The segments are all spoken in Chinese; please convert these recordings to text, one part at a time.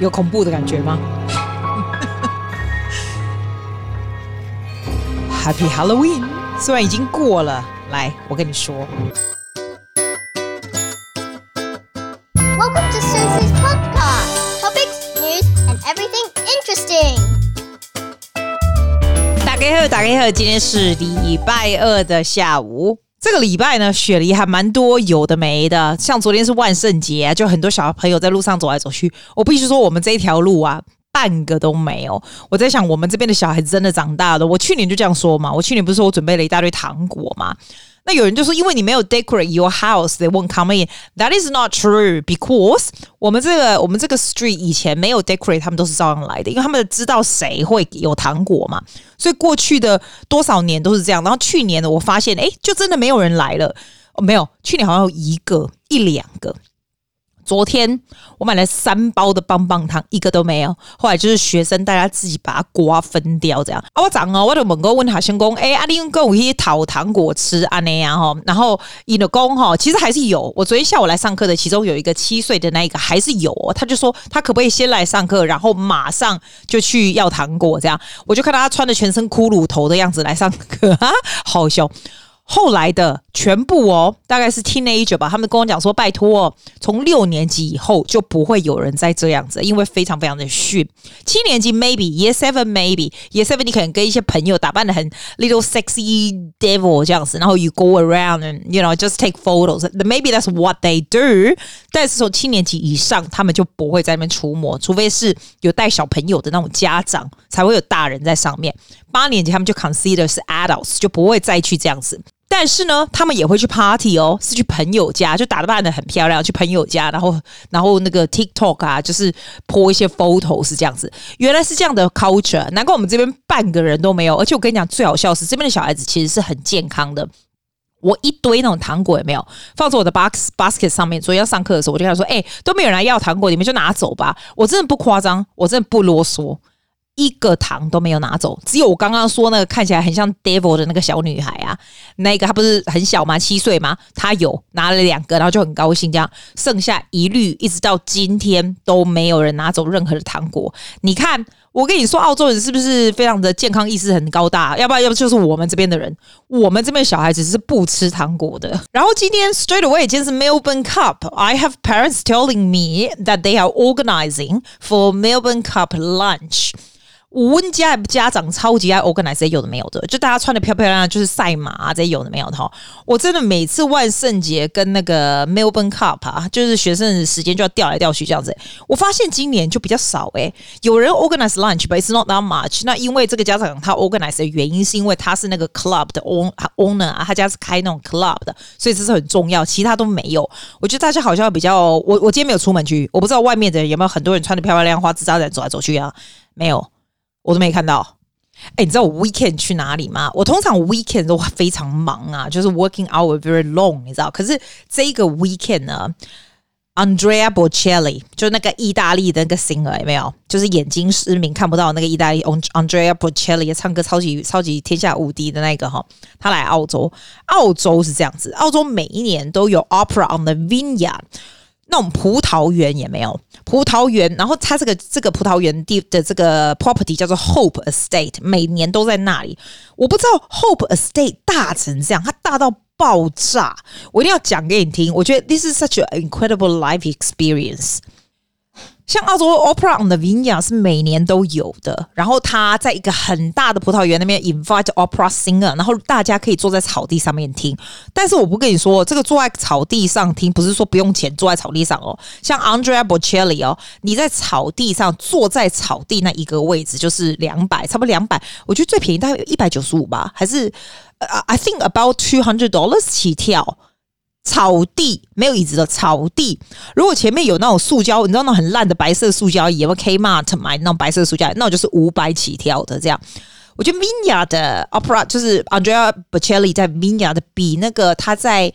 有恐怖的感觉吗？Happy Halloween！虽然已经过了，来，我跟你说。Welcome to Susie's podcast. Topics, news, and everything interesting. 大家好，大家好，今天是礼拜二的下午。这个礼拜呢，雪梨还蛮多有的没的，像昨天是万圣节，就很多小朋友在路上走来走去。我必须说，我们这一条路啊，半个都没有。我在想，我们这边的小孩子真的长大了。我去年就这样说嘛，我去年不是说我准备了一大堆糖果嘛？那有人就说，因为你没有 decorate your house, they won't come in. That is not true because 我们这个我们这个 street 以前没有 decorate，他们都是照样来的，因为他们知道谁会有糖果嘛。所以过去的多少年都是这样。然后去年呢，我发现，诶，就真的没有人来了。哦，没有，去年好像有一个一两个。昨天我买了三包的棒棒糖，一个都没有。后来就是学生大家自己把它瓜分掉，这样。啊，我讲哦，我就问过问他先公，哎，阿玲跟我一起讨糖果吃啊那样哈。然后你的公哈，其实还是有。我昨天下午来上课的，其中有一个七岁的那一个还是有哦。他就说他可不可以先来上课，然后马上就去要糖果这样。我就看到他穿的全身骷髅头的样子来上课，哈，好笑。后来的全部哦，大概是 teenager 吧。他们跟我讲说，拜托，从六年级以后就不会有人再这样子，因为非常非常的逊。七年级 maybe，year seven maybe，year seven 你可能跟一些朋友打扮得很 little sexy devil 这样子，然后 you go around and you know just take photos。Maybe that's what they do。但是从七年级以上，他们就不会在那边出没，除非是有带小朋友的那种家长，才会有大人在上面。八年级他们就 consider 是 adults，就不会再去这样子。但是呢，他们也会去 party 哦，是去朋友家，就打扮得很漂亮，去朋友家，然后然后那个 TikTok 啊，就是 po 一些 photo 是这样子。原来是这样的 culture，难怪我们这边半个人都没有。而且我跟你讲，最好笑是这边的小孩子其实是很健康的。我一堆那种糖果也没有放在我的 box basket 上面，所以要上课的时候，我就跟他说：“哎、都没有人来要糖果，你们就拿走吧。”我真的不夸张，我真的不啰嗦。一个糖都没有拿走，只有我刚刚说那个看起来很像 devil 的那个小女孩啊，那个她不是很小吗？七岁吗？她有拿了两个，然后就很高兴，这样剩下一律一直到今天都没有人拿走任何的糖果。你看，我跟你说，澳洲人是不是非常的健康意识很高大？要不然，要不就是我们这边的人，我们这边小孩子是不吃糖果的。然后今天 straight away，今天是 Melbourne Cup，I have parents telling me that they are organizing for Melbourne Cup lunch。我们家家长超级爱 organize 有的没有的，就大家穿的漂漂亮亮，就是赛马啊这些有的没有的哈。我真的每次万圣节跟那个 Melbourne Cup 啊，就是学生的时间就要调来调去这样子。我发现今年就比较少诶、有人 organize lunch，but it's not that much。那因为这个家长他 organize 的原因是因为他是那个 club 的 owner 啊，他家是开那种 club 的，所以这是很重要。其他都没有。我觉得大家好像比较，我我今天没有出门去，我不知道外面的人有没有很多人穿的漂漂亮亮、花枝招展走来走去啊？没有。我都没看到。哎、你知道我 weekend 去哪里吗？我通常 weekend 都非常忙啊，就是 working hour very long，你知道？可是这个 weekend 呢，Andrea Bocelli 就那个意大利的那个 singer 有没有？就是眼睛失明看不到那个意大利 Andrea Bocelli 唱歌超级超级天下无敌的那个哈，他来澳洲，澳洲是这样子，澳洲每一年都有 Opera on the Vineyard。那种葡萄园也没有葡萄园，然后它这个这个葡萄园地的这个 property 叫做 Hope Estate，每年都在那里。我不知道 Hope Estate 大成这样，它大到爆炸，我一定要讲给你听。我觉得 this is such an incredible life experience。像澳洲 Opera on the Vineyard 是每年都有的，然后他在一个很大的葡萄园那边 invite opera singer，然后大家可以坐在草地上面听。但是我不跟你说，这个坐在草地上听不是说不用钱坐在草地上哦。像 Andrea Bocelli 哦，你在草地上坐在草地那一个位置就是两百，差不多两百。我觉得最便宜大概有一百九十五吧，还是 I think about two hundred dollars 起跳。草地没有椅子的草地，如果前面有那种塑胶，你知道那很烂的白色塑胶椅，有 Kmart 买那种白色塑胶，那我就是五百起跳的这样。我觉得 Minya 的 Opera 就是 Andrea Bocelli 在 Minya 的比那个他在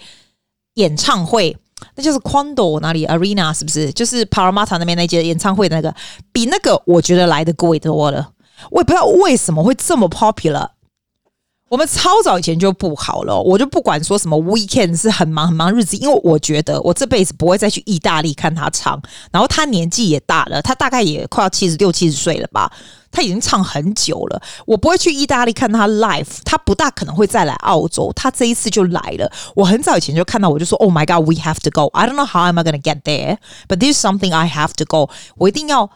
演唱会，那就是 Quando 哪里 Arena 是不是？就是 Paramata 那边那间演唱会的那个，比那个我觉得来的贵多了。我也不知道为什么会这么 popular。我们超早以前就不好了，我就不管说什么 weekend 是很忙很忙日子，因为我觉得我这辈子不会再去意大利看他唱。然后他年纪也大了，他大概也快要七十六七十岁了吧，他已经唱很久了。我不会去意大利看他 live，他不大可能会再来澳洲。他这一次就来了，我很早以前就看到，我就说 Oh my God, we have to go. I don't know how am I gonna get there, but this is something I have to go. 我一定要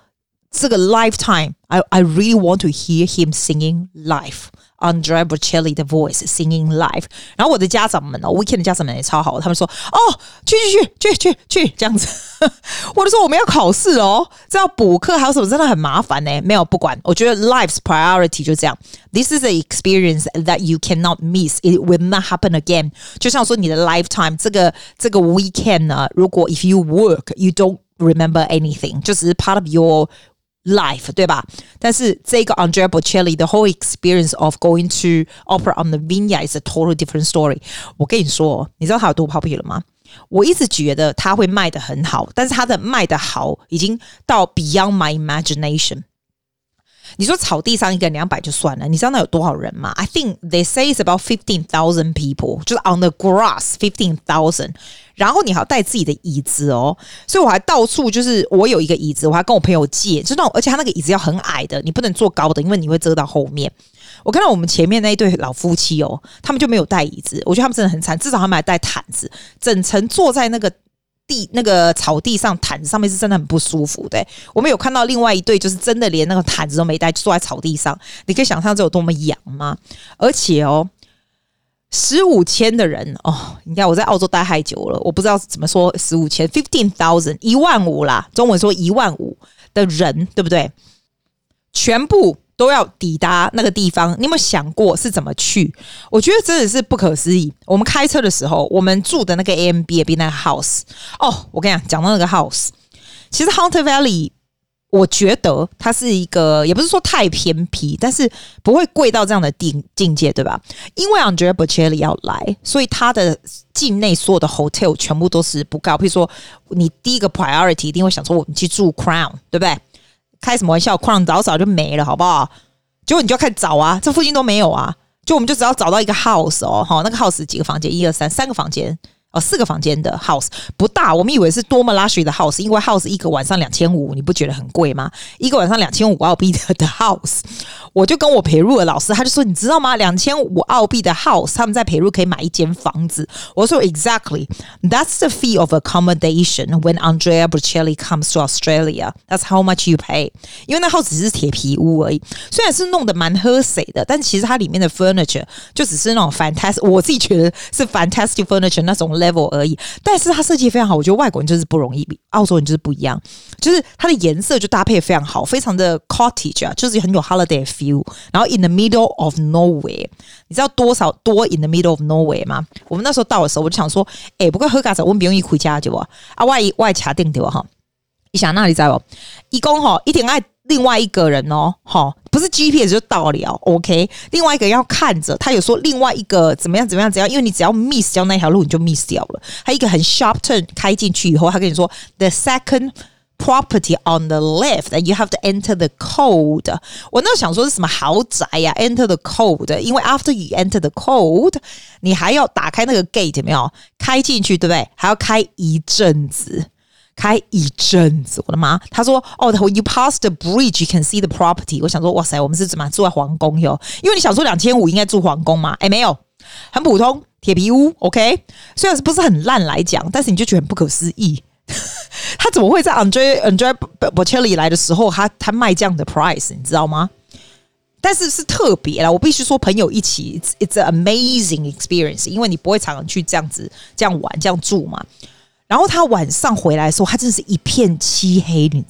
这个 lifetime. I I really want to hear him singing live. Andrea Bocelli 的 voice singing live，然后我的家长们哦，Weekend 的家长们也超好，他们说哦，去去去去去去这样子，我就说我们要考试哦，这要补课还有什么真的很麻烦呢？没有不管，我觉得 life's priority 就这样，This is an experience that you cannot miss. It will not happen again。就像说你的 lifetime 这个这个 weekend 呢，如果 if you work you don't remember anything，就只是 part of your Life 对吧？但是这个 Andrea Bocelli the whole experience of going to opera on the Vineyard is a total different story。我跟你说，你知道他有多 popular 吗？我一直觉得他会卖得很好，但是他的卖得好已经到 beyond my imagination。 你说草地上一个两百就算了，你知道那有多少人吗？I think they say it's about fifteen thousand people，就是 on the grass fifteen thousand。然后你还要带自己的椅子哦，所以我还到处就是我有一个椅子，我还跟我朋友借，就那种，而且他那个椅子要很矮的，你不能坐高的，因为你会遮到后面。我看到我们前面那一对老夫妻哦，他们就没有带椅子，我觉得他们真的很惨，至少他们还带毯子，整层坐在那个。地那个草地上毯子上面是真的很不舒服的。我们有看到另外一对，就是真的连那个毯子都没带，坐在草地上。你可以想象这有多么痒吗？而且哦，十五千的人哦，你看我在澳洲待太久了，我不知道怎么说十五千，fifteen thousand，一万五啦，中文说一万五的人，对不对？全部。都要抵达那个地方，你有没有想过是怎么去？我觉得真的是不可思议。我们开车的时候，我们住的那个 A M B A B 那个 house，哦，我跟你讲，讲到那个 house，其实 Hunter Valley，我觉得它是一个，也不是说太偏僻，但是不会贵到这样的境境界，对吧？因为 Andrea Bocelli 要来，所以他的境内所有的 hotel 全部都是不高。譬如说，你第一个 priority 一定会想说，我们去住 Crown，对不对？开什么玩笑？Crown 早早就没了，好不好？结果你就要开始找啊，这附近都没有啊。就我们就只要找到一个 house 哦，好，那个 house 几个房间？一二三，三个房间。哦，四个房间的 house 不大，我们以为是多么 luxury 的 house，因为 house 一个晚上两千五，你不觉得很贵吗？一个晚上两千五澳币的的 house，我就跟我培入的老师，他就说，你知道吗？两千五澳币的 house，他们在培入可以买一间房子。我说 exactly，that's the fee of accommodation when Andrea Bocelli comes to Australia. That's how much you pay。因为那 house 只是铁皮屋而已，虽然是弄得蛮喝水的，但其实它里面的 furniture 就只是那种 fantastic，我自己觉得是 fantastic furniture 那种。level 而已，但是它设计非常 好。我觉得外国人就是不容易，比澳洲人就是不一样，就是它的颜色就搭配非常好，非常的 cottage 啊，就是很有 holiday feel。然后 in the middle of nowhere，你知道多少多 in the middle of nowhere 吗？我们那时候到的时候，我就想说，哎、不过喝咖啡我们不用一回家就啊，啊外外卡定对吧哈？一想那里在不，一共哈一点爱。另外一个人哦，哈，不是 GPS 就到了，OK。另外一个要看着，他有说另外一个怎么样怎么样怎样，因为你只要 miss 掉那条路，你就 miss 掉了。还有一个很 sharp turn 开进去以后，他跟你说 the second property on the left and you have to enter the code。我那想说是什么豪宅呀、啊、？Enter the code，因为 after you enter the code，你还要打开那个 gate 没有？开进去对不对？还要开一阵子。开一阵子，我的妈！他说：“哦 oh,，you pass the bridge, you can see the property。”我想说：“哇塞，我们是怎么住在皇宫哟？因为你想说两千五应该住皇宫嘛？哎，没有，很普通铁皮屋。OK，虽然是不是很烂来讲，但是你就觉得很不可思议。他怎么会在 Andrea Andrea Bocelli 来的时候，他他卖这样的 price，你知道吗？但是是特别啦，我必须说，朋友一起，it's, it's an amazing experience，因为你不会常常去这样子这样玩这样住嘛。”然后他晚上回来的时候，他真的是一片漆黑，你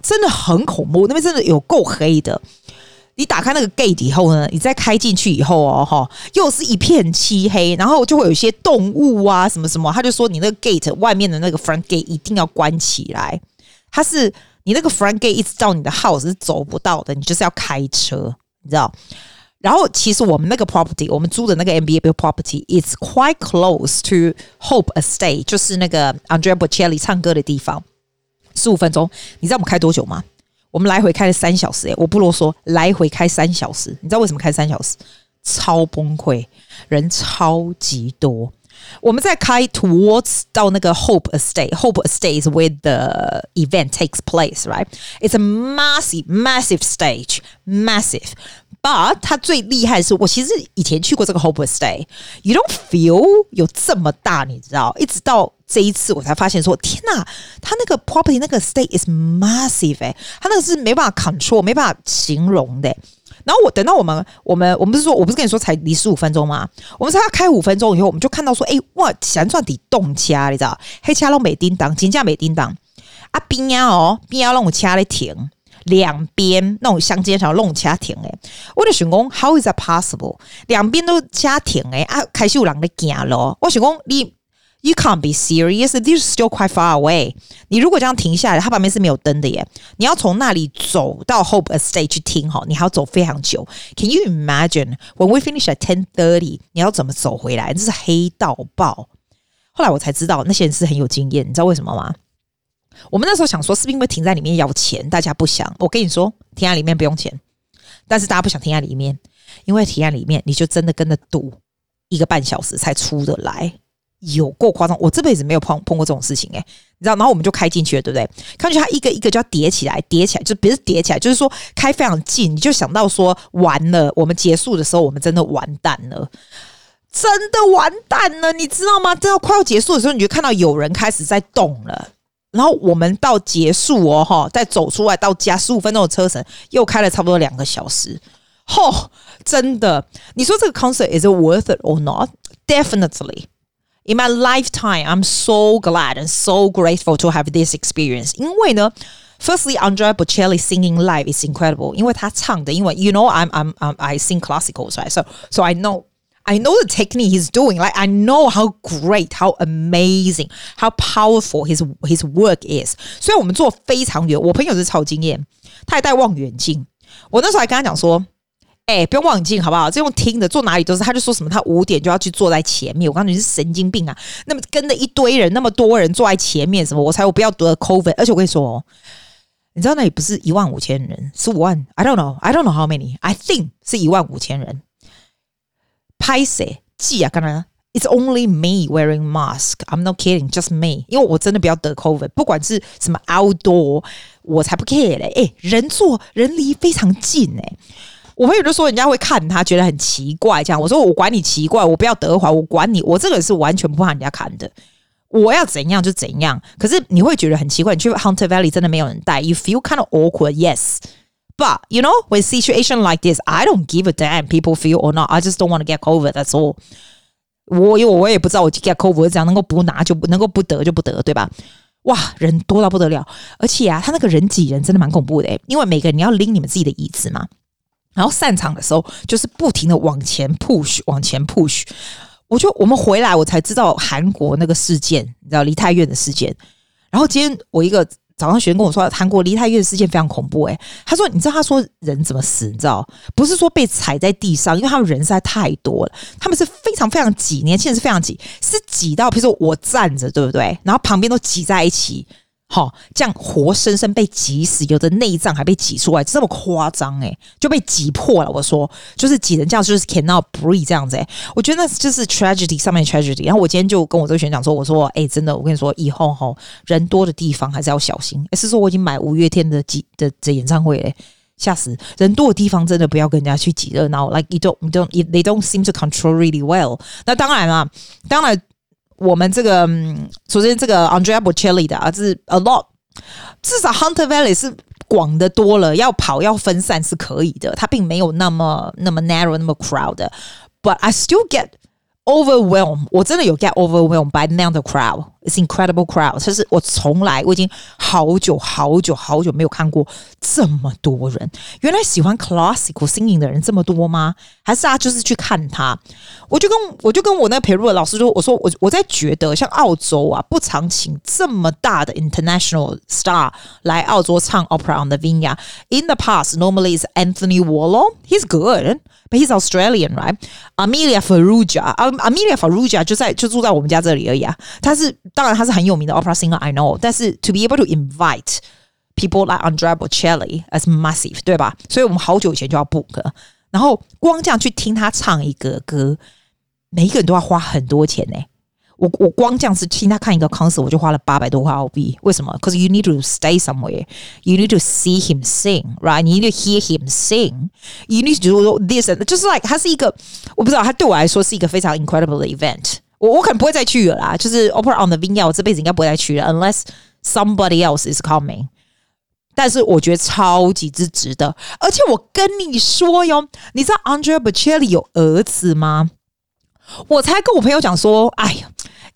真的很恐怖，那边真的有够黑的。你打开那个 gate 以后呢，你再开进去以后哦，哈，又是一片漆黑，然后就会有一些动物啊，什么什么。他就说，你那个 gate 外面的那个 front gate 一定要关起来，它是你那个 front gate 一直到你的 house 是走不到的，你就是要开车，你知道。然后，其实我们那个 property，我们租的那个 MBA B property，is quite close to Hope Estate，就是那个 Andrea Bocelli 唱歌的地方。十五分钟，你知道我们开多久吗？我们来回开了三小时，诶，我不啰嗦，来回开三小时。你知道为什么开三小时？超崩溃，人超级多。我们在开 towards 到那个 Hope Estate。Hope Estate is where the event takes place, right? It's a massive, massive stage, massive. But 它最厉害的是，我其实以前去过这个 Hope Estate。You don't feel 有这么大，你知道？一直到这一次，我才发现说，天哪，它那个 property 那个 estate is massive 哎，它那个是没办法 control，没办法形容的。 然后我等到我们，我们，我们不是说，我不是跟你说才离十五分钟吗？我们才要开五分钟以后，我们就看到说，哎，哇，旋转底动掐，你知道？黑掐拢没叮当，金价没叮当，啊边呀哦，边要让我掐来停，两边那种相间条弄掐停诶。我就想讲，How is that possible？两边都掐停诶，啊，开始有人在行咯。我想讲你。You can't be serious. This is still quite far away. 你如果这样停下来，它旁边是没有灯的耶。你要从那里走到 Hope Estate 去听哈，你还要走非常久。Can you imagine when we finish at ten thirty？你要怎么走回来？这是黑到爆。后来我才知道那些人是很有经验，你知道为什么吗？我们那时候想说，是不是因为停在里面要钱？大家不想。我跟你说，停在里面不用钱，但是大家不想停在里面，因为停在里面你就真的跟着堵一个半小时才出得来。有够夸张，我这辈子没有碰碰过这种事情诶、你知道？然后我们就开进去了，对不对？看去它一个一个就要叠起来，叠起来就不是叠起来，就是说开非常近，你就想到说完了，我们结束的时候，我们真的完蛋了，真的完蛋了，你知道吗？真的快要结束的时候，你就看到有人开始在动了，然后我们到结束哦，哈，再走出来到家十五分钟的车程，又开了差不多两个小时，嚯，真的，你说这个 concert is it worth it or not? Definitely. In my lifetime, I'm so glad and so grateful to have this experience. 因为呢，firstly, Andrea Bocelli singing live is incredible. 因为他唱的，因为 you know, I'm I'm, I'm I sing classicals, right? So so I know I know the technique he's doing. Like I know how great, how amazing, how powerful his his work is. 所以我们坐非常远，我朋友是超惊艳，他还带望远镜。我那时候还跟他讲说。 哎、不用望远镜好不好？这用听的，坐哪里都是。他就说什么，他五点就要去坐在前面。我告诉你是神经病啊！那么跟着一堆人，那么多人坐在前面，什么？我才我不要得 COVID。而且我跟你说哦，你知道那里不是一万五千人，是五万。I don't know, I don't know how many. I think 是一万五千人。拍谁记啊？刚才 It's only me wearing mask. I'm not kidding, just me. 因为我真的不要得 COVID。不管是什么 outdoor，我才不 care 嘞。哎、人坐人离非常近哎、我朋友就说人家会看他，觉得很奇怪，这样。我说我管你奇怪，我不要德华，我管你，我这个人是完全不怕人家看的。我要怎样就怎样，可是你会觉得很奇怪。你去 Hunter Valley 真的没有人带，You feel kind of awkward. Yes, but you know when situation like this, I don't give a damn. People feel or not, I just don't want to get COVID. That's all. 我因为我也不知道我 get COVID 这怎样，能够不拿就不能够不得就不得，对吧？哇，人多到不得了，而且啊，他那个人挤人真的蛮恐怖的、因为每个人你要拎你们自己的椅子嘛。然后散场的时候，就是不停的往前 push，往前 push。我就我们回来，我才知道韩国那个事件，你知道梨泰院的事件。然后今天我一个早上学生跟我说，韩国梨泰院的事件非常恐怖。诶，他说，你知道他说人怎么死？你知道不是说被踩在地上，因为他们人实在太多了，他们是非常非常挤，年轻人是非常挤，是挤到，比如说我站着，对不对？然后旁边都挤在一起。好、这样活生生被挤死，有的内脏还被挤出来，这么夸张诶、就被挤破了。我说，就是挤人这样，就是 cannot breathe 这样子诶、我觉得那就是 tragedy 上面 tragedy。然后我今天就跟我这个学长说，我说，哎、真的，我跟你说，以后哈人多的地方还是要小心。欸、是说我已经买五月天的挤的的演唱会诶，吓死！人多的地方真的不要跟人家去挤热闹，like you don't you don't they don't seem to control really well。那当然啦，当然。我们这个，首先这个 Andrea Bocelli 的啊，是 a lot，至少 Hunter Valley 是广的多了，要跑要分散是可以的，它并没有那么那么 narrow 那么 crowd，but I still get overwhelmed，我真的有 get overwhelmed by now the crowd。It's incredible crowd，其实我从来我已经好久好久好久没有看过这么多人。原来喜欢 classical singing 的人这么多吗？还是啊，就是去看他？我就跟我就跟我那个培育的老师说，我说我我在觉得像澳洲啊，不常请这么大的 international star 来澳洲唱 opera on the vineyard。In the past, normally is Anthony Warlow. He's good, but he's Australian, right? Amelia Farrugia, Amelia Farrugia 就在就住在我们家这里而已啊，他是。 当然他是很有名的 opera singer，I know。但是 to be able to invite people like Andrea Bocelli as massive，对吧？所以我们好久以前就要 book。 然后光这样去听他唱一个歌，每一个人都要花很多钱呢。我我光这样子听他看一个 concert，我就花了八百多块澳币。为什么？Because you need to stay somewhere, you need to see him sing, right? You need to hear him sing. You need to do this. 就是 like 他是一个，我不知道，他对我来说是一个非常 incredible 的 event。 我我可能不会再去了啦。就是 Opera on the Vina，我这辈子应该不会再去了，unless somebody else is coming。但是我觉得超级之值得。而且我跟你说哟，你知道 Andrea Bocelli 有儿子吗？我才跟我朋友讲说，哎呀。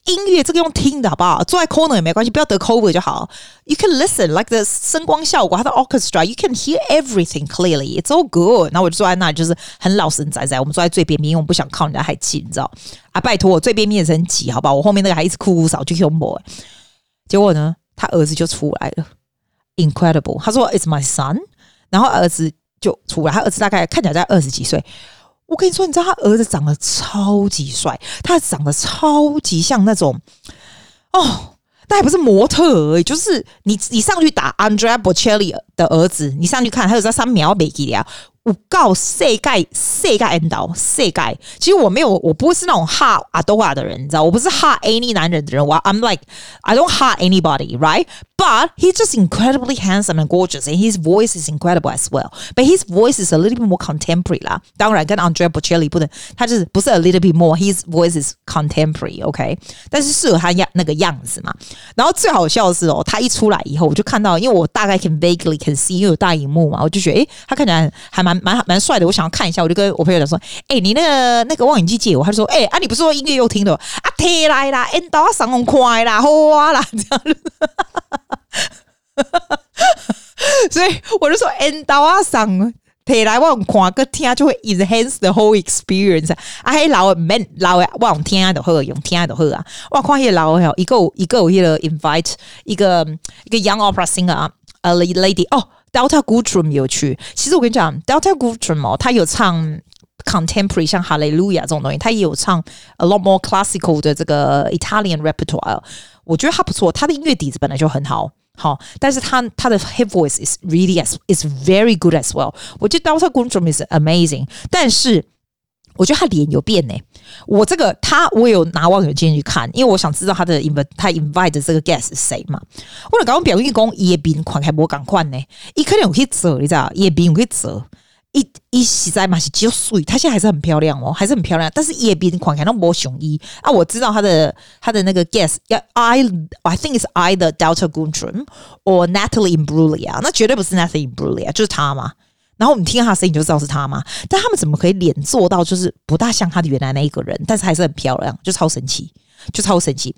音乐这个用听的好不好？坐在 corner 也没关系，不要得 cover 就好。You can listen like the 声光效果，它的 orchestra，you can hear everything clearly. It's all good。然后我就坐在那里，就是很老神在在。我们坐在最边边，因为我不想靠人家太近，你知道？啊，拜托我最边边也是很挤，好不好？我后面那个还一直哭哭扫去 humble。结果呢，他儿子就出来了，incredible。他说 It's my son，然后儿子就出来，他儿子大概看起来在二十几岁。我跟你说，你知道他儿子长得超级帅，他长得超级像那种哦，但还不是模特而已，就是你你上去打 Andrea Bocelli 的儿子，你上去看，他有在三秒没给啊。我告世界世界 end 到世界，其实我没有，我不会是那种哈阿多瓦的人，你知道，我不是哈 any 男人的人，我 I'm like I don't hate anybody, right? But he's just incredibly handsome and gorgeous, and his voice is incredible as well. But his voice is a little bit more contemporary 啦，当然跟 Andrea Bocelli 不能，他就是不是 a little bit more, his voice is contemporary, OK？但是适合他样那个样子嘛。然后最好笑的是哦，他一出来以后，我就看到，因为我大概 can vaguely can see，因为有大荧幕嘛，我就觉得诶，他看起来还蛮。 蛮蛮帅的，我想要看一下，我就跟我朋友讲说：“哎、你那个那个望远镜借我。”他就说：“哎、啊，你不是说音乐又听的啊？贴来啦，引导上红快啦，花啦，这样子。”所以我就说：“引导上贴来我看个听就会 enhance the whole experience。啊”啊，还老免老的我用听就好，用听就好啊。我看那个老的一个一个一个 invite 一个一个 young opera singer 啊，a lady 哦。Delta Goodrum 有趣，其实我跟你讲，Delta Goodrum 哦，他有唱 contemporary 像哈利路亚这种东西，他也有唱 a lot more classical 的这个 Italian repertoire。我觉得他不错，他的音乐底子本来就很好，好，但是他他的 hip voice is really as is very good as well。我觉得 Delta Goodrum is amazing，但是。我觉得他脸有变呢、我这个他，我有拿望远镜去看，因为我想知道他的 invite 他 invite 的这个 guest 是谁嘛。我了刚刚表演讲，叶斌款还无赶快呢，一可能可以走，你知道？叶斌可以走，一一实在嘛是只有水，他现在还是很漂亮哦，还是很漂亮。但是叶斌款还那无熊衣啊，我知道他的他的那个 guest 要 I I think it's either Delta Goodrem or Natalie Imbruglia，那绝对不是 Natalie Imbruglia，就是他嘛。然后我们听他的声音就知道是他嘛？但他们怎么可以脸做到就是不大像他的原来那一个人，但是还是很漂亮，就超神奇，就超神奇。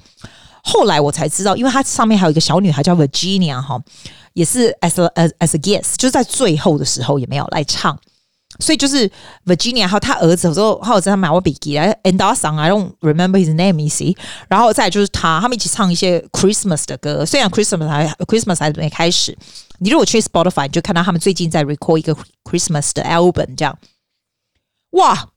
后来我才知道，因为他上面还有一个小女孩叫 Virginia 哈，也是 as a, as as a guest，就是在最后的时候也没有来唱。所以就是 Virginia 还有他儿子，有时候还有在他买我笔记来 and our song I don't remember his name you see，然后再就是他，他们一起唱一些 Christmas 的歌。虽然 Christmas 还 Christmas 还没开始，你如果去 Spotify 你就看到他们最近在 record 一个 Christmas 的 album，这样。哇，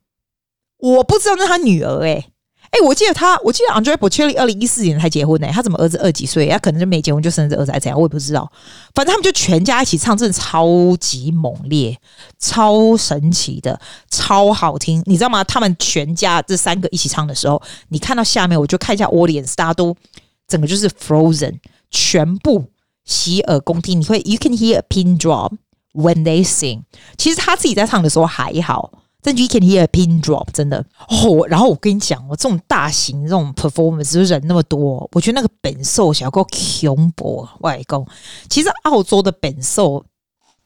我不知道那是他女儿诶、哎、我记得他，我记得 Andrea Bocelli 二零一四年才结婚呢、他怎么儿子二几岁？他可能就没结婚就生这儿子，还怎样？我也不知道。反正他们就全家一起唱，真的超级猛烈、超神奇的、超好听，你知道吗？他们全家这三个一起唱的时候，你看到下面，我就看一下 audience，大家都整个就是 frozen，全部洗耳恭听。你会 you can hear a pin drop when they sing。其实他自己在唱的时候还好。真的 you can hear pin drop，真的哦。然后我跟你讲，我这种大型这种 performance 就人那么多，我觉得那个本兽小够恐怖外公。其实澳洲的本兽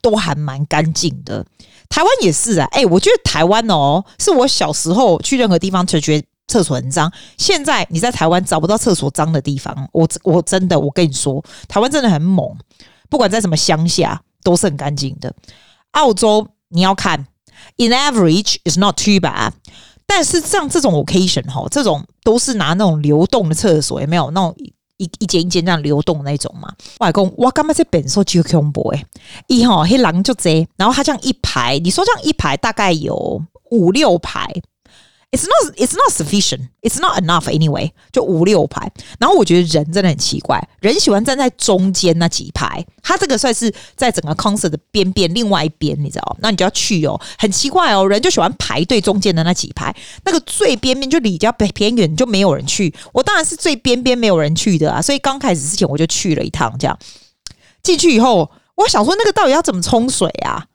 都还蛮干净的，台湾也是啊。哎、我觉得台湾哦，是我小时候去任何地方就觉得厕所很脏。现在你在台湾找不到厕所脏的地方，我我真的我跟你说，台湾真的很猛，不管在什么乡下都是很干净的。澳洲你要看。In average, is not too bad，但是像这种 occasion 哈，这种都是拿那种流动的厕所，也没有那种一一间一间这样流动的那种嘛？外公，我刚刚在本说就恐怖诶，一哈黑狼就遮，然后他这样一排，你说这样一排大概有五六排，It's not, it's not sufficient. It's not enough anyway. 就五六排，然后我觉得人真的很奇怪，人喜欢站在中间那几排。他这个算是在整个 concert 的边边另外一边，你知道？那你就要去哦，很奇怪哦，人就喜欢排队中间的那几排，那个最边边就离较偏远，就没有人去。我当然是最边边没有人去的啊，所以刚开始之前我就去了一趟，这样进去以后，我想说那个到底要怎么冲水啊？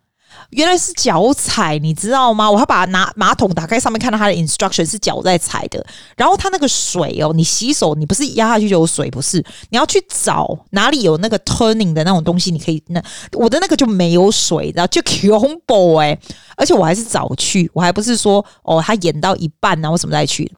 原来是脚踩，你知道吗？我还把拿马桶打开，上面看到它的 instruction 是脚在踩的。然后它那个水哦，你洗手，你不是压下去就有水，不是？你要去找哪里有那个 turning 的那种东西，你可以那我的那个就没有水，然后就恐怖哎！而且我还是早去，我还不是说哦，他演到一半呢，我怎么再去？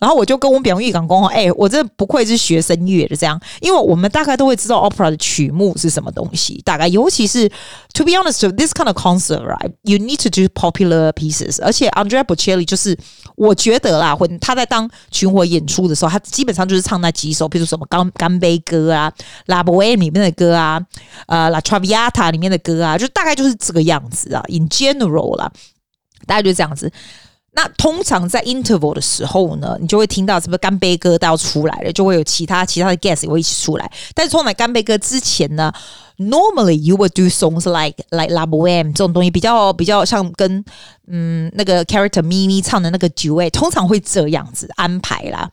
然后我就跟我表妹讲讲，哎，我真的不愧是学声乐的这样，因为我们大概都会知道 opera 的曲目是什么东西，大概尤其是 to be honest，this kind of concert。Right, you need to do popular pieces. 而且 Andrea Bocelli 就是我觉得啦，或他在当巡回演出的时候，他基本上就是唱那几首，比如什么干干杯歌啊，《La Boheme》里面的歌啊，呃，《La Traviata》里面的歌啊，就大概就是这个样子啊。In general 啦，大概就是这样子。那通常在 interval 的时候呢，你就会听到什么干杯歌都要出来了，就会有其他其他的 guest 也会一起出来。但是通常干杯歌之前呢，normally you would do songs like like Love M 这种东西，比较比较像跟嗯那个 character 咪咪唱的那个 duet，通常会这样子安排啦。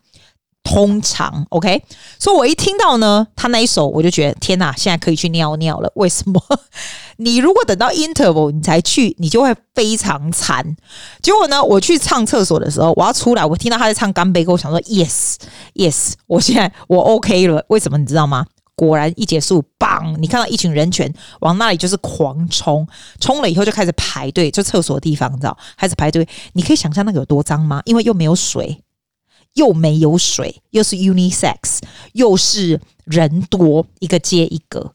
通常，OK，所以我一听到呢，他那一首，我就觉得天哪，现在可以去尿尿了。为什么？你如果等到 interval 你才去，你就会非常惨。结果呢，我去上厕所的时候，我要出来，我听到他在唱干杯歌，我想说 yes yes，我现在我 OK 了。为什么？你知道吗？果然一结束，棒！你看到一群人群往那里就是狂冲，冲了以后就开始排队，就厕所的地方，你知道，开始排队。你可以想象那个有多脏吗？因为又没有水。又没有水，又是 unisex，又是人多，一个接一个，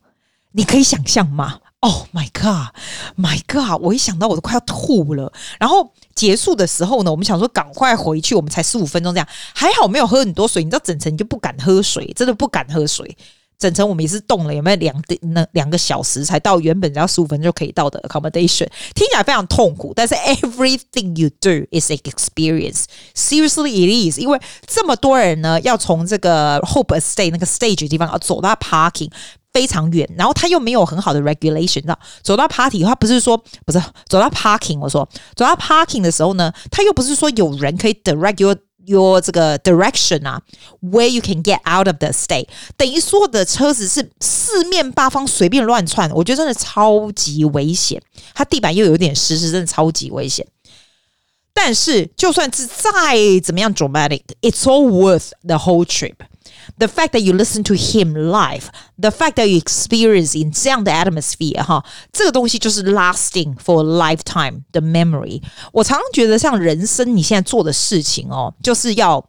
你可以想象吗？Oh my god，my god！我一想到我都快要吐了。然后结束的时候呢，我们想说赶快回去，我们才十五分钟这样，还好没有喝很多水。你知道整程就不敢喝水，真的不敢喝水。整成我们也是动了，有没有两那两个小时才到原本只要十五分钟就可以到的 accommodation，听起来非常痛苦。但是 everything you do is a experience. Seriously, it is. 因为这么多人呢，要从这个 Hope Estate 那个 stage 的地方要走到 parking 非常远，然后他又没有很好的 regulation，知道？走到 party 他不是说不是走到 parking，我说走到 parking 的时候呢，他又不是说有人可以 direct you。your 这个 direction 啊，where you can get out of the state，等于所有的车子是四面八方随便乱窜，我觉得真的超级危险。它地板又有点湿，是真的超级危险。但是就算是再怎么样 dramatic，it's all worth the whole trip。 The fact that you listen to him live, the fact that you experience in 这样的 atmosphere 哈，这个东西就是 lasting for a lifetime 的 memory。我常常觉得，像人生你现在做的事情哦，就是要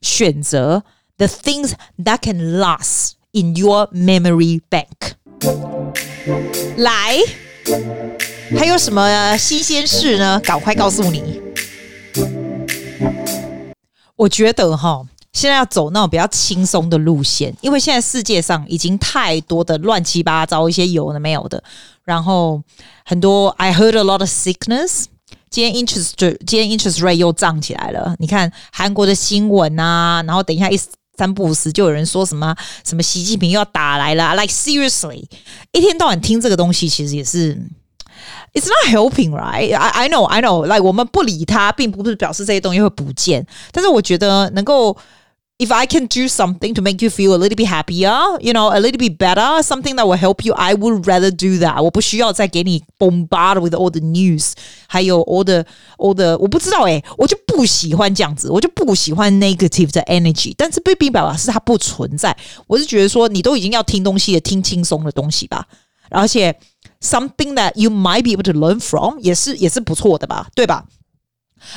选择 the things that can last in your memory bank。来，还有什么新鲜事呢？赶快告诉你。我觉得哈。 现在要走那种比较轻松的路线，因为现在世界上已经太多的乱七八糟一些有的没有的，然后很多 I heard a lot of sickness。今天 interest 今天 interest rate 又涨起来了。你看韩国的新闻啊，然后等一下一三不五时就有人说什么什么习近平又要打来了，like seriously，一天到晚听这个东西，其实也是 it's not helping right。I I know I know like 我们不理他，并不是表示这些东西会不见，但是我觉得能够。If I can do something to make you feel a little bit happier, you know, a little bit better, something that will help you, I would rather do that. 我不需要再给你 bombard with all the news，还有 all the all the 我不知道诶、欸，我就不喜欢这样子，我就不喜欢 negative 的 energy。但是并不表示它不存在，我是觉得说你都已经要听东西了，听轻松的东西吧。而且 something that you might be able to learn from 也是也是不错的吧，对吧？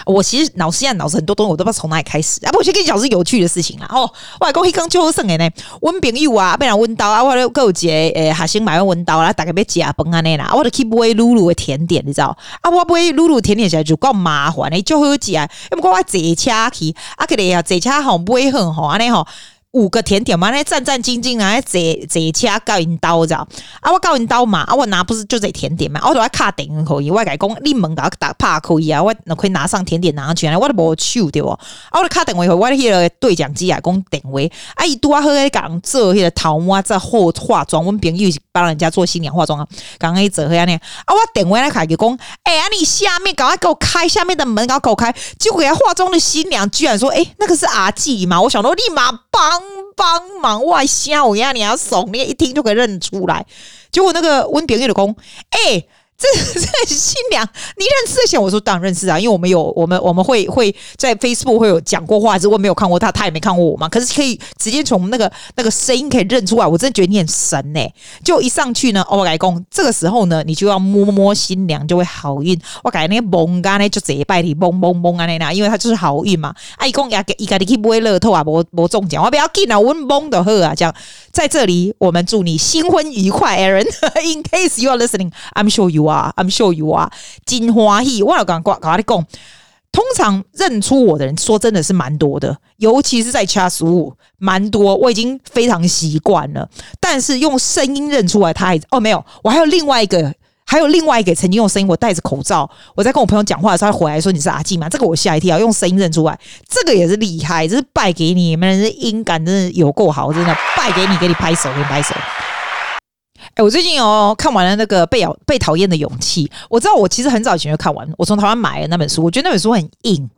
我其实脑现在脑子很多东西我都不知道从哪里开始啊！不，我先跟你讲是有趣的事情啦。哦，外公一刚就生诶呢，温朋友啊，被人温刀啊，我有个节诶，下星买温刀啦，大概要加崩啊那啦，我就去买露露的甜点，你知道？啊，我买露露甜点起来就够麻烦诶，就好食啊！因为我坐车去，啊，可能要坐车好买很好安尼吼。五个甜点嘛，那战战兢兢啊，坐坐车教引刀，知道？啊，我教引刀嘛，啊，我拿不是就这甜点嘛，我都要卡点可以，我改讲你门打打怕可以啊，我可以拿上甜点拿上去啊，我都无手对不？啊，我的卡点位，我迄个对讲机啊，讲点位，啊，伊拄啊好在讲做迄个头毛在后化妆，阮朋友是帮人家做新娘化妆啊，刚刚一做遐呢，啊，我点位来开就讲，哎、欸，啊，你下面赶快给我开下面的门，赶快给我开，结果给他化妆的新娘居然说，哎、欸，那个是阿季嘛，我想说立马帮。帮忙外销，我呀，你要怂，你一听就可以认出来。结果那个温炳玉的工，哎、欸。这这新娘，你认识这些？我说当然认识啊，因为我们有我们我们会会在 Facebook 会有讲过话，只不过没有看过他，他也没看过我嘛。可是可以直接从那个那个声音可以认出来，我真的觉得你很神呢、欸。就一上去呢，我改讲，这个时候呢，你就要摸摸新娘，就会好运。我改那个蒙干呢，就直接拜你蒙蒙蒙啊那那，因为他就是好运嘛。啊，一共也给一个你去买乐透啊，无无中奖，我不要紧啊，我蒙的喝啊，这样在这里我们祝你新婚愉快，Aaron。In case you are listening, I'm sure you. 哇，I'm sure you 啊，金花喜，我有刚刚跟你讲，通常认出我的人，说真的是蛮多的，尤其是在 chat 十五，蛮多，我已经非常习惯了。但是用声音认出来，他还哦没有，我还有另外一个，还有另外一个曾经用声音，我戴着口罩，我在跟我朋友讲话的时候，他回来说你是阿季吗？这个我吓一跳，用声音认出来，这个也是厉害，这是拜给你，你们的音感真的有够好，真的拜给你，给你拍手，给你拍手。我最近哦看完了那个被咬被讨厌的勇气。我知道我其实很早以前就看完，我从台湾买的那本书，我觉得那本书很硬。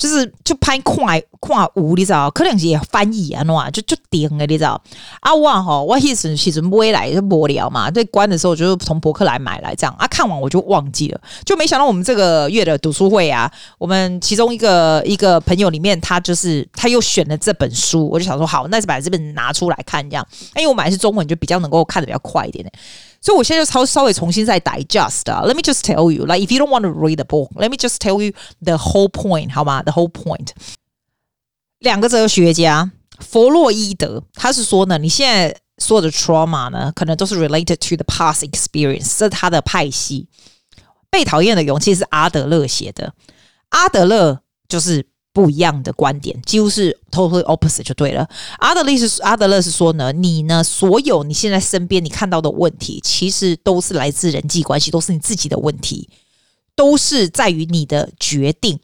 就是就拍快快无，你知道？可能是翻译啊，喏，就就顶了，你知道？啊，我哈，我其实其实买来就无聊嘛，在关的时候就是从博客来买来这样啊，看完我就忘记了，就没想到我们这个月的读书会啊，我们其中一个一个朋友里面，他就是他又选了这本书，我就想说好，那就把这本拿出来看这样，因为我买的是中文，就比较能够看得比较快一点点。所以我现在就稍稍微重新再 digest 啊。Let me just tell you, like if you don't want to read the book, let me just tell you the whole point，好吗？The whole point。两个哲学家弗洛伊德，他是说呢，你现在所有的 trauma 呢，可能都是 related to the past experience，这是他的派系。被讨厌的勇气是阿德勒写的，阿德勒就是。不一样的观点，几乎是 totally opposite 就对了。阿德勒是阿德勒是说呢，你呢，所有你现在身边你看到的问题，其实都是来自人际关系，都是你自己的问题，都是在于你的决定。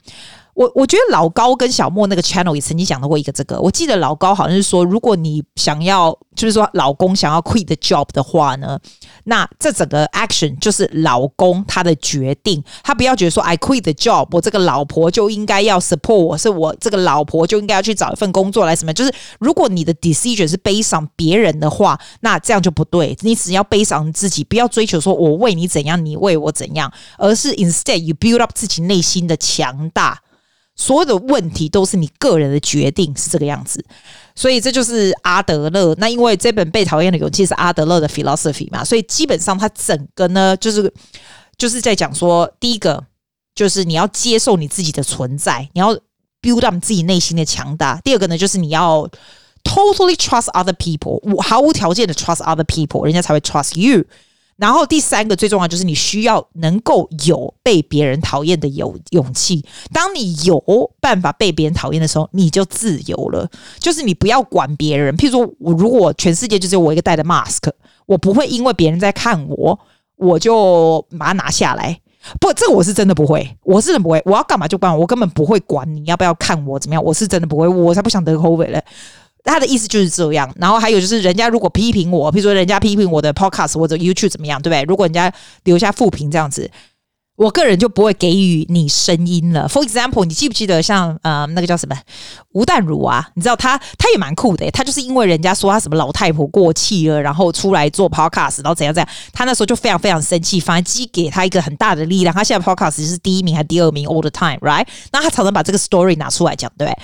我我觉得老高跟小莫那个 channel 也曾经讲到过一个这个，我记得老高好像是说，如果你想要，就是说老公想要 quit the job 的话呢，那这整个 action 就是老公他的决定，他不要觉得说 I quit the job，我这个老婆就应该要 support 我，是我这个老婆就应该要去找一份工作来什么，就是如果你的 decision 是悲伤别人的话，那这样就不对，你只要悲伤自己，不要追求说我为你怎样，你为我怎样，而是 instead you build up 自己内心的强大。所有的问题都是你个人的决定，是这个样子，所以这就是阿德勒。那因为这本《被讨厌的勇气》是阿德勒的 philosophy 嘛，所以基本上它整个呢，就是就是在讲说，第一个就是你要接受你自己的存在，你要 build up 自己内心的强大；第二个呢，就是你要 totally trust other people，毫无条件的 trust other people，人家才会 trust you。然后第三个最重要就是你需要能够有被别人讨厌的勇勇气。当你有办法被别人讨厌的时候，你就自由了。就是你不要管别人。譬如说，我如果全世界就只有我一个戴的 mask，我不会因为别人在看我，我就把它拿下来。不，这个我是真的不会，我是真不会。我要干嘛就干嘛，我根本不会管你要不要看我怎么样。我是真的不会，我才不想得 COVID 嘞。他的意思就是这样，然后还有就是，人家如果批评我，比如说人家批评我的 podcast 或者 YouTube 怎么样，对不对？如果人家留下负评这样子，我个人就不会给予你声音了。For example，你记不记得像呃那个叫什么吴淡如啊？你知道他他也蛮酷的，他就是因为人家说他什么老太婆过气了，然后出来做 podcast，然后怎样怎样，他那时候就非常非常生气，反而激给他一个很大的力量。他现在 podcast 是第一名还是第二名 all the time，right？那他常常把这个 story 拿出来讲，对不对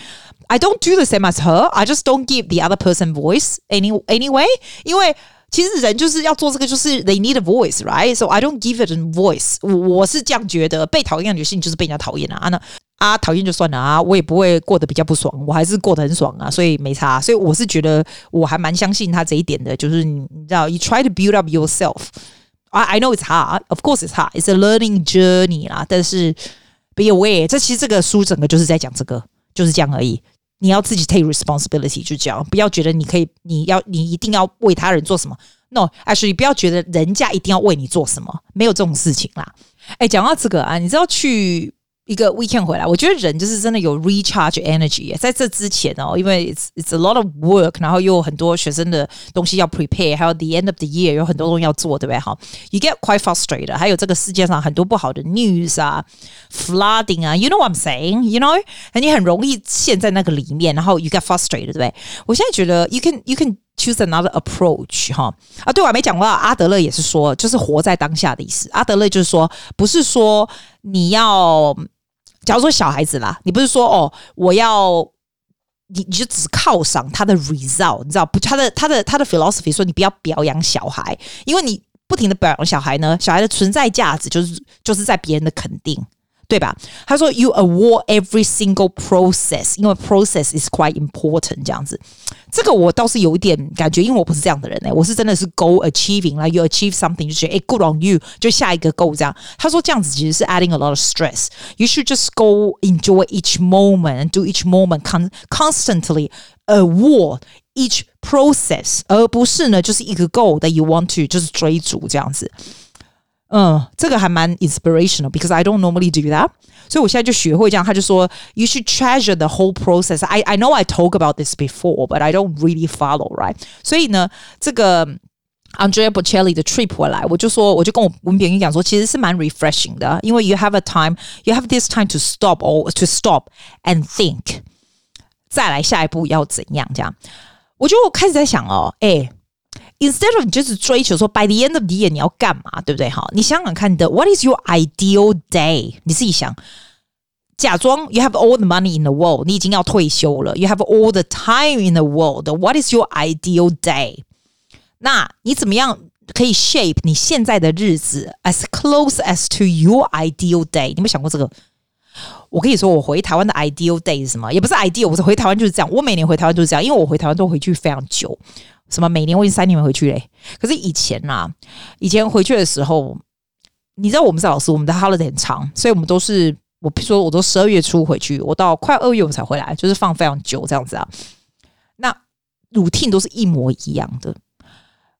？I don't do the same as her. I just don't give the other person voice any anyway. 因为其实人就是要做这个，就是 they need a voice, right? So I don't give it a voice. 我我是这样觉得，被讨厌的女性就是被人家讨厌啊。那啊，讨厌就算了啊，我也不会过得比较不爽，我还是过得很爽啊，所以没差。所以我是觉得我还蛮相信他这一点的，就是你知道，you try to build up yourself. I I know it's hard. Of course it's hard. It's a learning journey 啦。但是 be aware，这其实这个书整个就是在讲这个，就是这样而已。 你要自己 take responsibility，就这样，不要觉得你可以，你要你一定要为他人做什么。No，actually，不要觉得人家一定要为你做什么，没有这种事情啦。哎，讲到这个啊，你知道去。一个 weekend 回来，我觉得人就是真的有 recharge energy。在这之前哦，因为 it's it's a lot of work，然后又有很多学生的东西要 prepare，还有 the end of the year 有很多东西要做，对不对？好，you get quite frustrated。还有这个世界上很多不好的 news 啊，flooding 啊，you know what I'm saying？You know？你很容易陷在那个里面，然后 you get frustrated，对不对？我现在觉得 you can you can choose another approach 哈。啊，对，我还没讲过，阿德勒也是说，就是活在当下的意思。阿德勒就是说，不是说你要。假如说小孩子啦，你不是说哦，我要你你就只犒赏他的 result，你知道不？他的他的他的 philosophy 说你不要表扬小孩，因为你不停的表扬小孩呢，小孩的存在价值就是就是在别人的肯定。对吧？他说：“You award every single process，因为 process is quite important。”这样子，这个我倒是有一点感觉，因为我不是这样的人哎，我是真的是 goal achieving 啦，you achieve something 就觉得哎，good on you，就下一个 goal 这样。他说这样子其实是 adding a lot of stress。You should just go enjoy each moment and do each moment con constantly award each process，而不是呢就是一个 goal that you want to 就是追逐这样子。 嗯，这个还蛮 inspirational，because I don't normally do that。所以我现在就学会这样，他就说，you should treasure the whole process。I I know I talk about this before，but I don't really follow，right？所以呢，这个 Andrea Bocelli 的 trip 回来，我就说，我就跟我文炳英讲说，其实是蛮 refreshing 的，因为 you have a time，you have this time to stop or to stop and think，再来下一步要怎样？这样，我就开始在想哦，哎。 Instead of 就是追求说 by the end of the year 你要干嘛，对不对？哈，你想想看的，What is your ideal day？你自己想，假装 you have all the money in the world，你已经要退休了，you have all the time in the world。What is your ideal day？那你怎么样可以 shape 你现在的日子 as close as to your ideal day？你有没有想过这个？我跟你说，我回台湾的 ideal day 是什么？也不是 ideal，我是回台湾就是这样。我每年回台湾就是这样，因为我回台湾都回去非常久。 什么？每年我已经三年没回去嘞。可是以前啊，以前回去的时候，你知道我们是老师，我们的 holiday 很长，所以我们都是我，比如说我都十二月初回去，我到快二月我才回来，就是放非常久这样子啊。那 routine 都是一模一样的。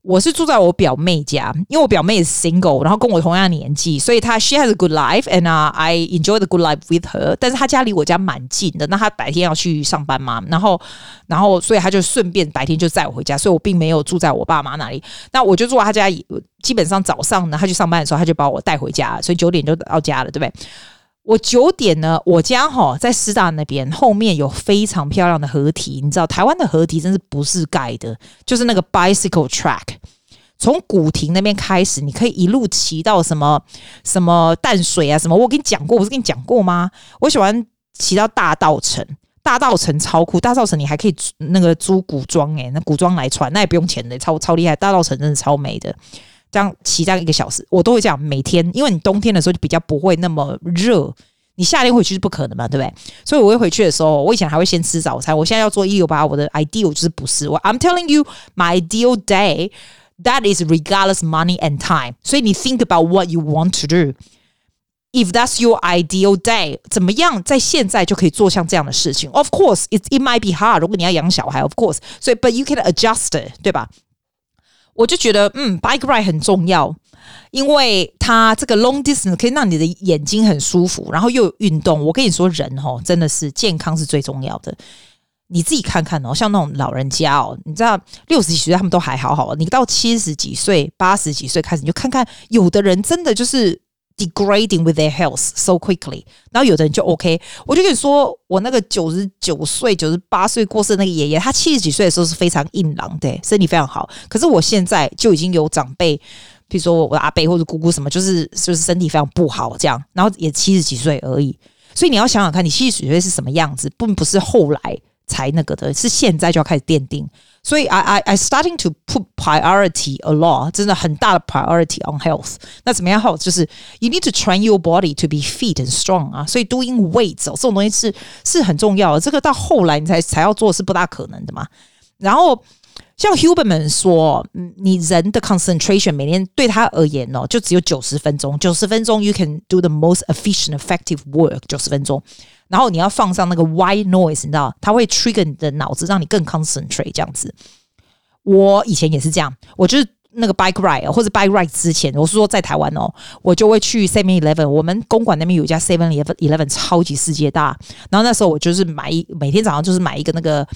我是住在我表妹家，因为我表妹也是 single，然后跟我同样年纪，所以她 she has a good life，and、I enjoy the good life with her。但是她家离我家蛮近的，那她白天要去上班嘛，然后然后所以她就顺便白天就载我回家，所以我并没有住在我爸妈那里。那我就住她家，基本上早上呢，她去上班的时候，她就把我带回家，所以九点就到家了，对不对？我九点呢，我家哈在师大那边后面有非常漂亮的河堤，你知道台湾的河堤真是不是盖的，就是那个 bicycle track，从古亭那边开始，你可以一路骑到什么什么淡水啊什么，我跟你讲过，我不是跟你讲过吗？我喜欢骑到大道城，大道城超酷，大道城你还可以那个租古装诶，那古装来穿，那也不用钱的，超超厉害，大道城真的超美的。这样骑这样一个小时，我都会这样每天，因为你冬天的时候就比较不会那么热，你夏天回去是不可能嘛，对不对？所以我会回去的时候，我以前还会先吃早餐，我现在要做一六八，我的 ideal 就是不是我，I'm telling you my ideal day that is regardless money and time。所以你 think about what you want to do。If that's your ideal day，怎么样在现在就可以做像这样的事情？Of course it it might be hard。如果你要养小孩，of course，所以 but you can adjust it，对吧？我就觉得，嗯，bike ride 很重要，因为它这个 long distance 可以让你的眼睛很舒服，然后又有运动。我跟你说，人哦，真的是健康是最重要的。你自己看看哦，像那种老人家哦，你知道六十几岁他们都还好好，你到七十几岁、八十几岁开始，你就看看有的人真的就是。Degrading with their health so quickly，然后有的人就 OK。我就跟你说，我那个九十九岁、九十八岁过世的那个爷爷，他七十几岁的时候是非常硬朗的，身体非常好。可是我现在就已经有长辈，比如说我的阿伯或者姑姑什么，就是就是身体非常不好这样，然后也七十几岁而已。所以你要想想看，你七十几岁是什么样子，并不是后来才那个的，是现在就要开始奠定。所以，I I I starting to put priority a lot，真的很大的 priority on health。那怎么样 health？就是 you need to train your body to be fit and strong 啊。所以 doing weights 哦，这种东西是是很重要的。这个到后来你才才要做是不大可能的嘛。然后。 像 Huberman 说，嗯，你人的 concentration 每天对他而言哦，就只有九十分钟，九十分钟 you can do the most efficient effective work，九十分钟。 然后你要放上那个 white noise，你知道，它会 trigger 你的脑子，让你更 concentrate 这样子。我以前也是这样，我就是那个 bike ride 或者 bike ride 之前，我是说在台湾哦，我就会去 Seven Eleven，我们公馆那边有一家 Seven Eleven Eleven，超级世界大，然后那时候我就是买一每天早上就是买一个那个。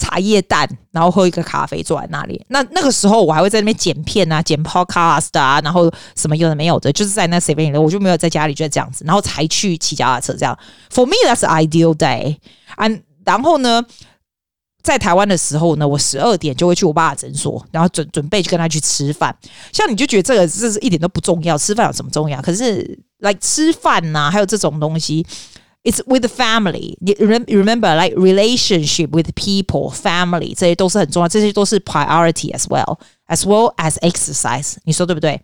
茶叶蛋，然后喝一个咖啡，坐在那里。那那个时候，我还会在那边剪片啊，剪 podcast 啊，然后什么有的没有的，就是在那 seven 里，我就没有在家里就这样子，然后才去骑脚踏车这样。For me, that's ideal day. 嗯然后呢，在台湾的时候呢，我十二点就会去我爸的诊所，然后准准备去跟他去吃饭。像你就觉得这个这是一点都不重要，吃饭有什么重要？可是来、吃饭呐、啊，还有这种东西。It's with the family. Remember, like relationship with people, family，这些都是很重要，这些都是 priority as well, as well as exercise。你说对不对？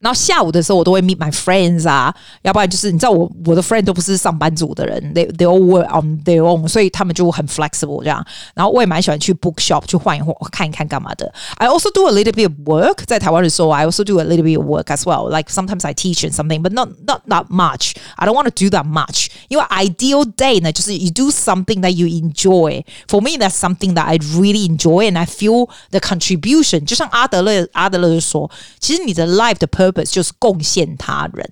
然后下午的时候，我都会 meet my friends 啊，要不然就是你知道我我的 friend 都不是上班族的人，they they all work on their own，所以他们就很 flexible 这样。然后我也蛮喜欢去 bookshop 去换一换，看一看干嘛的。I also do a little bit of work 在台湾的时候，I also do a little bit of work as well. Like sometimes I teach and something, but not not that much. I don't want to do that much. 因为 ideal day 呢，就是 you do something that you enjoy. For me, that's something that I really enjoy and I feel the contribution. 就像阿德勒阿德勒就说，其实你的 life 的 purpose 就是贡献他人。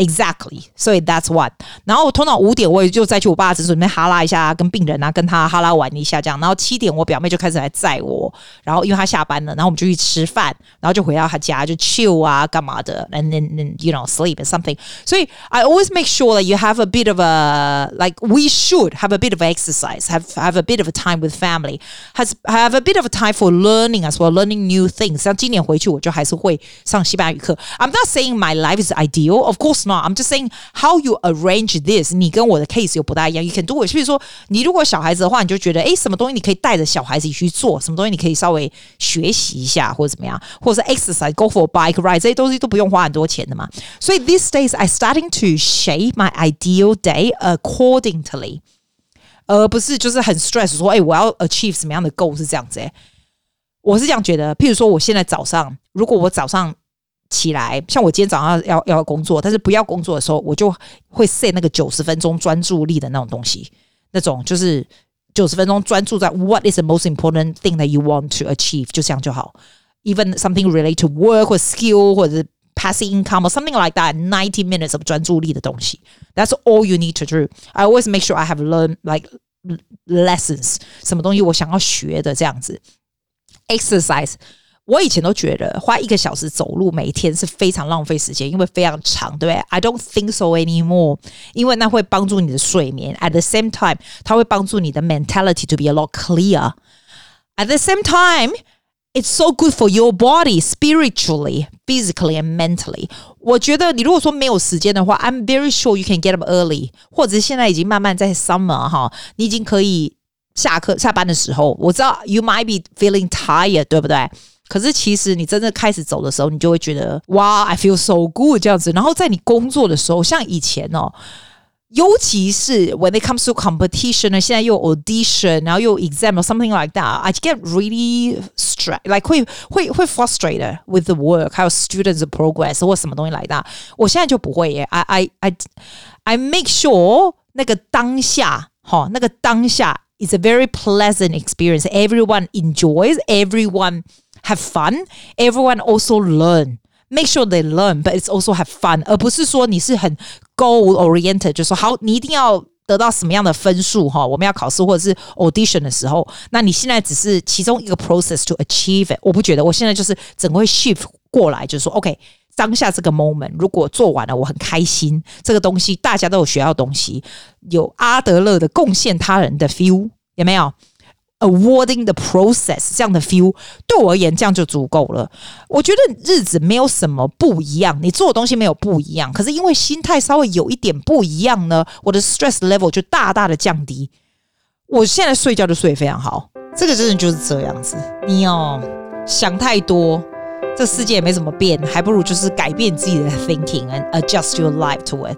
Exactly，所以 that's what。然后通常五点我也就再去我爸诊所里面哈拉一下，跟病人啊，跟他哈拉玩一下这样。然后七点我表妹就开始来载我，然后因为她下班了，然后我们就去吃饭，然后就回到她家就 chill 啊，干嘛的，and then, then you know sleep and something。所以 I always make sure that you have a bit of a like we should have a bit of exercise, have have a bit of a time with family, has have a bit of a time for learning as well, learning new things。像今年回去我就还是会上西班牙语课。I'm not saying my life is ideal, of course。 I'm just saying how you arrange this。你跟我的 case 又不大一样。You can do it。比如说，你如果小孩子的话，你就觉得，诶，什么东西你可以带着小孩子去做，什么东西你可以稍微学习一下，或者怎么样，或者是 exercise，go for a bike ride，这些东西都不用花很多钱的嘛。所以 these days I starting to shape my ideal day accordingly，而不是就是很 stress 说，诶，我要 achieve 什么样的 goal 是这样子。诶，我是这样觉得。譬如说，我现在早上，如果我早上。 起来，像我今天早上要要工作，但是不要工作的时候，我就会 set 那个九十分钟专注力的那种东西，那种就是九十分钟专注在 What is the most important thing that you want to achieve，就这样就好。Even something related to work or skill 或者是 passive income or something like that，ninety minutes of 专注力的东西，That's all you need to do. I always make sure I have learned like lessons，什么东西我想要学的这样子，exercise。 我以前都觉得花一个小时走路每天是非常浪费时间，因为非常长，对不对？I don't think so anymore，因为那会帮助你的睡眠。At the same time，它会帮助你的 mentality to be a lot clear。At the same time，it's so good for your body spiritually, physically and mentally。我觉得你如果说没有时间的话，I'm very sure you can get up early，或者是现在已经慢慢在 summer 哈，你已经可以下课下班的时候，我知道 you might be feeling tired，对不对？ 可是其实你真的开始走的时候，你就会觉得哇，I feel so good 这样子。然后在你工作的时候，像以前哦，尤其是 when it comes to competition 呢，现在又有 audition，然后又有 exam or something like that，I get really stressed，like 会会会 frustrated with the work，还有 students progress 或什么东西来的。我现在就不会耶，I I I I make sure 那个当下哈，那个当下 is a very pleasant experience，everyone enjoys，everyone Have fun. Everyone also learn. Make sure they learn, but it's also have fun. 而不是说你是很 goal oriented，就是说好，你一定要得到什么样的分数哈？我们要考试或者是 audition 的时候，那你现在只是其中一个 process to achieve it。我不觉得，我现在就是整个会 shift 过来，就是说，OK，当下这个 moment 如果做完了，我很开心。这个东西大家都有学到东西，有阿德勒的贡献他人的 feel，有没有 ？Awarding the process 这样的 feel 对我而言，这样就足够了。我觉得日子没有什么不一样，你做的东西没有不一样，可是因为心态稍微有一点不一样呢，我的 stress level 就大大的降低。我现在睡觉就睡得非常好，这个真的就是这样子。你哦想太多，这世界也没怎么变，还不如就是改变自己的 thinking and adjust your life to it。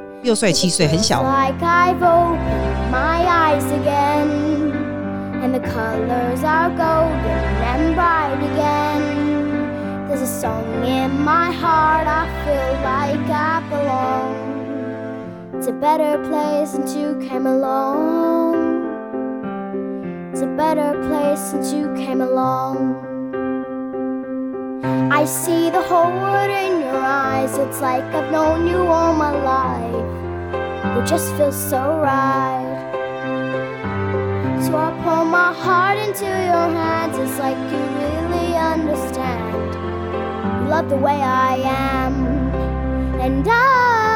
六岁七岁，很小。Like I've opened my eyes again, and the colors are golden and bright again. There's a song in my heart, I feel like I belong. It's a better place since you came along. It's a better place since you came along. I see the whole world in your eyes. It's like I've known you all my life. It just feels so right. So I pour my heart into your hands. It's like you really understand. You love the way I am. And I,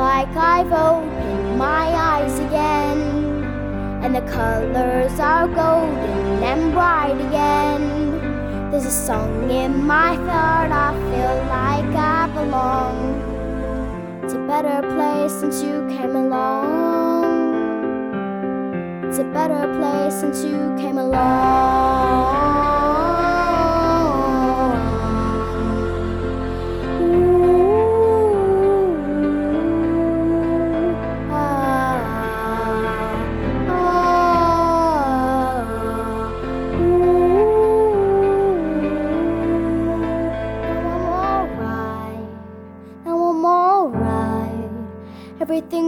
like I've opened my eyes again. And the colors are golden and bright again. There's a song in my heart, I feel like I belong. It's a better place since you came along. It's a better place since you came along.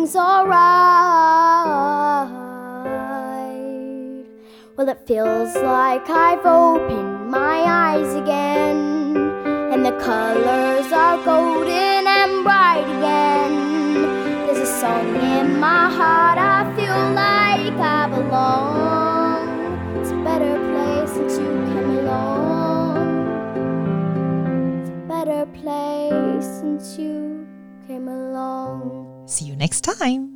Everything's alright. Well, it feels like I've opened my eyes again, and the colors are golden and bright again. There's a song in my heart, I feel like I belong. It's a better place since you came along. It's a better place since you came along. See you next time.